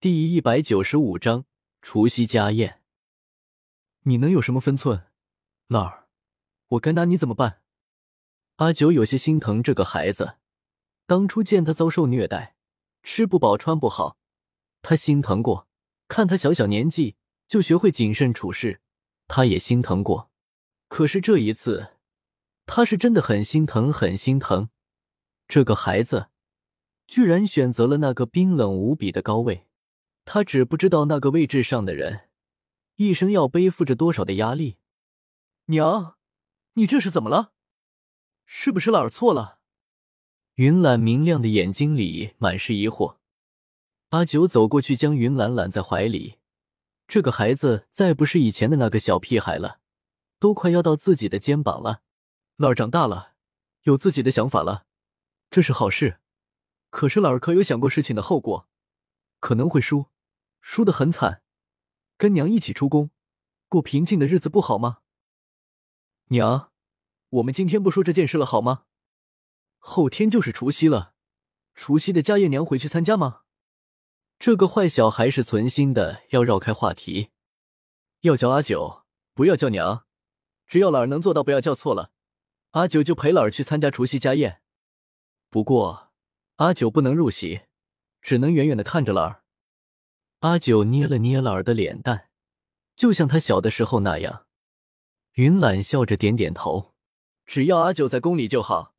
第一百九十五章除夕家宴。你能有什么分寸，老儿？我该拿你怎么办？阿九有些心疼这个孩子。当初见他遭受虐待，吃不饱穿不好，他心疼过；看他小小年纪就学会谨慎处事，他也心疼过。可是这一次，他是真的很心疼，很心疼这个孩子，居然选择了那个冰冷无比的高位。他只不知道那个位置上的人，一生要背负着多少的压力。娘，你这是怎么了？是不是老儿错了？云岚明亮的眼睛里满是疑惑。阿九走过去，将云岚揽在怀里。这个孩子再不是以前的那个小屁孩了，都快要到自己的肩膀了。老儿长大了，有自己的想法了，这是好事。可是老儿可有想过事情的后果？可能会输。输得很惨，跟娘一起出宫，过平静的日子不好吗？娘，我们今天不说这件事了好吗？后天就是除夕了，除夕的家宴娘回去参加吗？这个坏小孩是存心的要绕开话题，要叫阿九，不要叫娘，只要老儿能做到不要叫错了，阿九就陪老儿去参加除夕家宴。不过阿九不能入席，只能远远的看着老儿。阿九捏了捏老儿的脸蛋，就像他小的时候那样。云懒笑着点点头，只要阿九在宫里就好，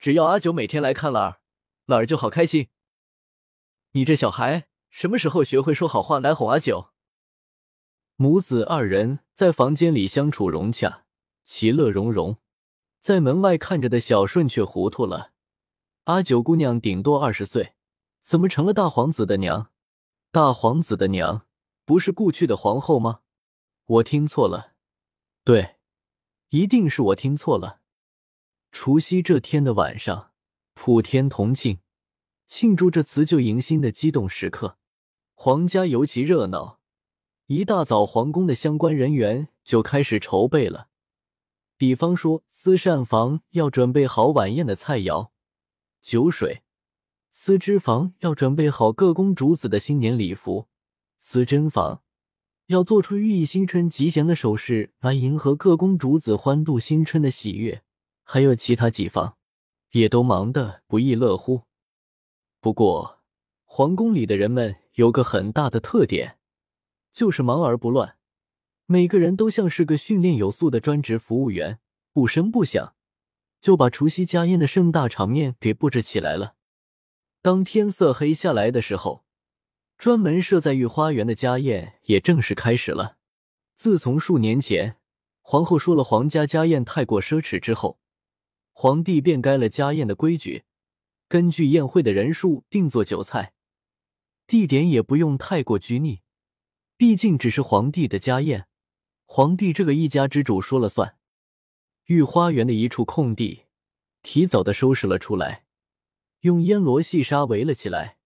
只要阿九每天来看老儿，老儿就好开心。你这小孩什么时候学会说好话来哄阿九？母子二人在房间里相处融洽，其乐融融。在门外看着的小顺却糊涂了。阿九姑娘顶多二十岁，怎么成了大皇子的娘？大皇子的娘不是故去的皇后吗？我听错了，对，一定是我听错了。除夕这天的晚上，普天同庆，庆祝这辞旧迎新的激动时刻，皇家尤其热闹。一大早，皇宫的相关人员就开始筹备了，比方说，私膳房要准备好晚宴的菜肴、酒水。丝织坊要准备好各公主子的新年礼服，丝针坊要做出寓意新春吉祥的首饰来迎合各公主子欢度新春的喜悦，还有其他几房也都忙得不亦乐乎。不过，皇宫里的人们有个很大的特点，就是忙而不乱，每个人都像是个训练有素的专职服务员，不声不响就把除夕家宴的盛大场面给布置起来了。当天色黑下来的时候，专门设在御花园的家宴也正式开始了。自从数年前皇后说了皇家家宴太过奢侈之后，皇帝便改了家宴的规矩，根据宴会的人数定做酒菜，地点也不用太过拘泥，毕竟只是皇帝的家宴，皇帝这个一家之主说了算。御花园的一处空地，提早的收拾了出来。用烟罗细沙围了起来。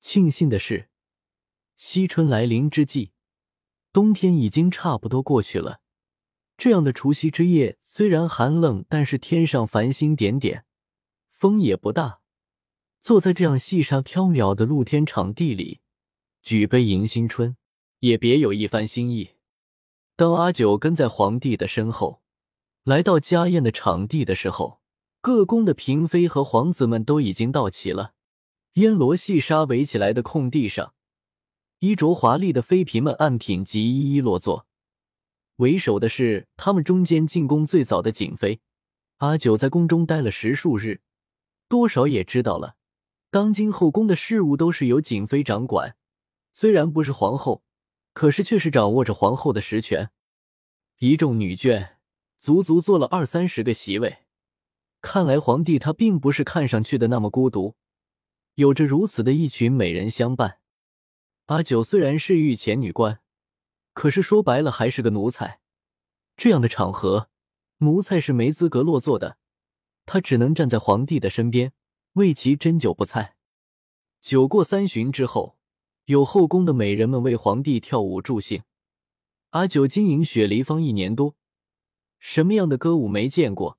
庆幸的是，西春来临之际，冬天已经差不多过去了。这样的除夕之夜，虽然寒冷，但是天上繁星点点，风也不大。坐在这样细沙飘渺的露天场地里，举杯迎新春，也别有一番心意。当阿九跟在皇帝的身后，来到家宴的场地的时候。各宫的嫔妃和皇子们都已经到齐了，烟罗细沙围起来的空地上，衣着华丽的妃嫔们按品级一一落座。为首的是他们中间进宫最早的景妃阿九，在宫中待了十数日，多少也知道了，当今后宫的事务都是由景妃掌管。虽然不是皇后，可是却是掌握着皇后的实权。一众女眷足足坐了二三十个席位。看来皇帝他并不是看上去的那么孤独，有着如此的一群美人相伴。阿九虽然是御前女官，可是说白了还是个奴才。这样的场合，奴才是没资格落座的，他只能站在皇帝的身边，为其斟酒不菜。酒过三巡之后，有后宫的美人们为皇帝跳舞助兴。阿九经营雪梨坊一年多，什么样的歌舞没见过？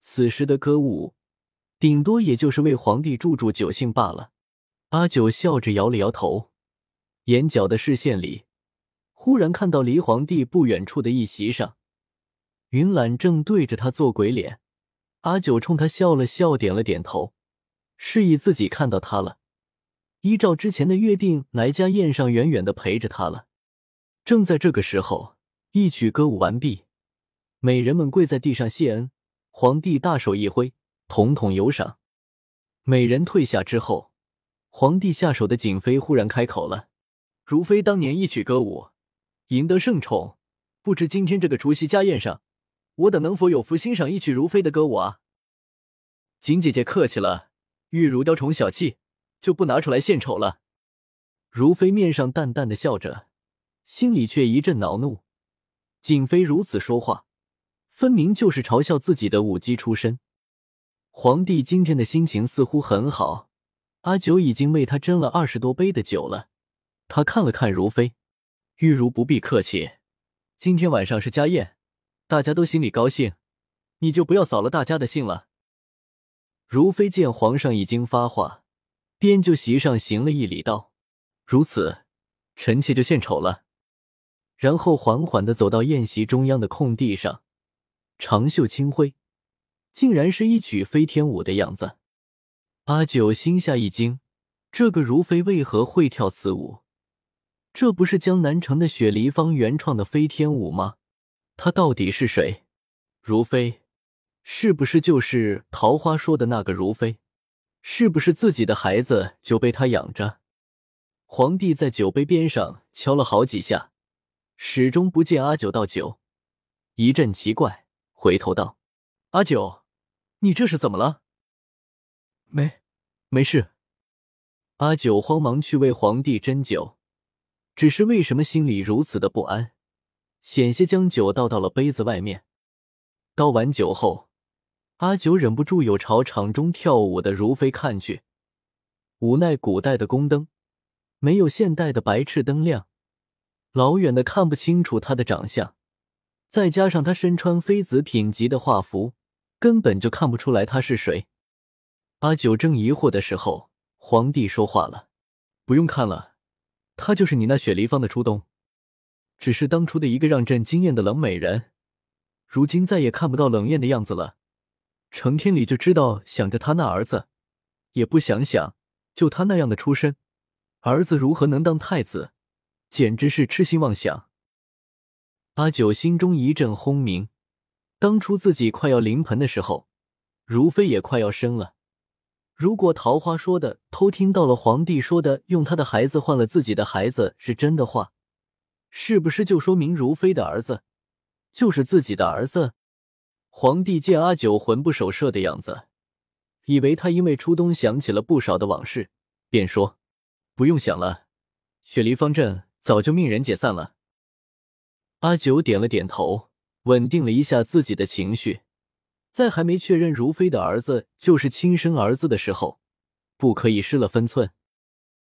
此时的歌舞，顶多也就是为皇帝助助酒兴罢了。阿九笑着摇了摇头，眼角的视线里，忽然看到离皇帝不远处的一席上，云岚正对着他做鬼脸。阿九冲他笑了笑，点了点头，示意自己看到他了。依照之前的约定，来家宴上，远远的陪着他了。正在这个时候，一曲歌舞完毕，美人们跪在地上谢恩。皇帝大手一挥，统统有赏。美人退下之后，皇帝下手的景妃忽然开口了：“如妃当年一曲歌舞，赢得圣宠，不知今天这个除夕家宴上，我等能否有福欣赏一曲如妃的歌舞啊？”景姐姐客气了，玉如雕虫小技。就不拿出来献丑了。如妃面上淡淡的笑着，心里却一阵恼怒。景妃如此说话，分明就是嘲笑自己的舞姬出身。皇帝今天的心情似乎很好，阿九已经为他斟了二十多杯的酒了。他看了看如妃，玉如不必客气，今天晚上是家宴，大家都心里高兴，你就不要扫了大家的兴了。如妃见皇上已经发话。便就席上行了一礼，道：“如此，臣妾就献丑了。”然后缓缓的走到宴席中央的空地上，长袖轻挥，竟然是一曲飞天舞的样子。阿九心下一惊，这个如妃为何会跳此舞？这不是江南城的雪梨坊原创的飞天舞吗？她到底是谁？如妃，是不是就是桃花说的那个如妃？是不是自己的孩子就被他养着？皇帝在酒杯边上敲了好几下，始终不见阿九倒酒，一阵奇怪，回头道：“阿九，你这是怎么了？”“没，没事。”阿九慌忙去为皇帝斟酒，只是为什么心里如此的不安，险些将酒倒到了杯子外面。倒完酒后。阿九忍不住有朝场中跳舞的如妃看去，无奈古代的宫灯没有现代的白炽灯亮，老远的看不清楚她的长相，再加上他身穿妃子品级的画服，根本就看不出来他是谁。阿九正疑惑的时候，皇帝说话了：“不用看了，她就是你那雪梨坊的初冬，只是当初的一个让朕惊艳的冷美人，如今再也看不到冷艳的样子了。”成天里就知道想着他那儿子，也不想想，就他那样的出身，儿子如何能当太子？简直是痴心妄想。阿九心中一阵轰鸣，当初自己快要临盆的时候，如妃也快要生了。如果桃花说的偷听到了皇帝说的用他的孩子换了自己的孩子是真的话，是不是就说明如妃的儿子就是自己的儿子？皇帝见阿九魂不守舍的样子，以为他因为初冬想起了不少的往事，便说：“不用想了，雪梨方阵早就命人解散了。”阿九点了点头，稳定了一下自己的情绪，在还没确认如妃的儿子就是亲生儿子的时候，不可以失了分寸。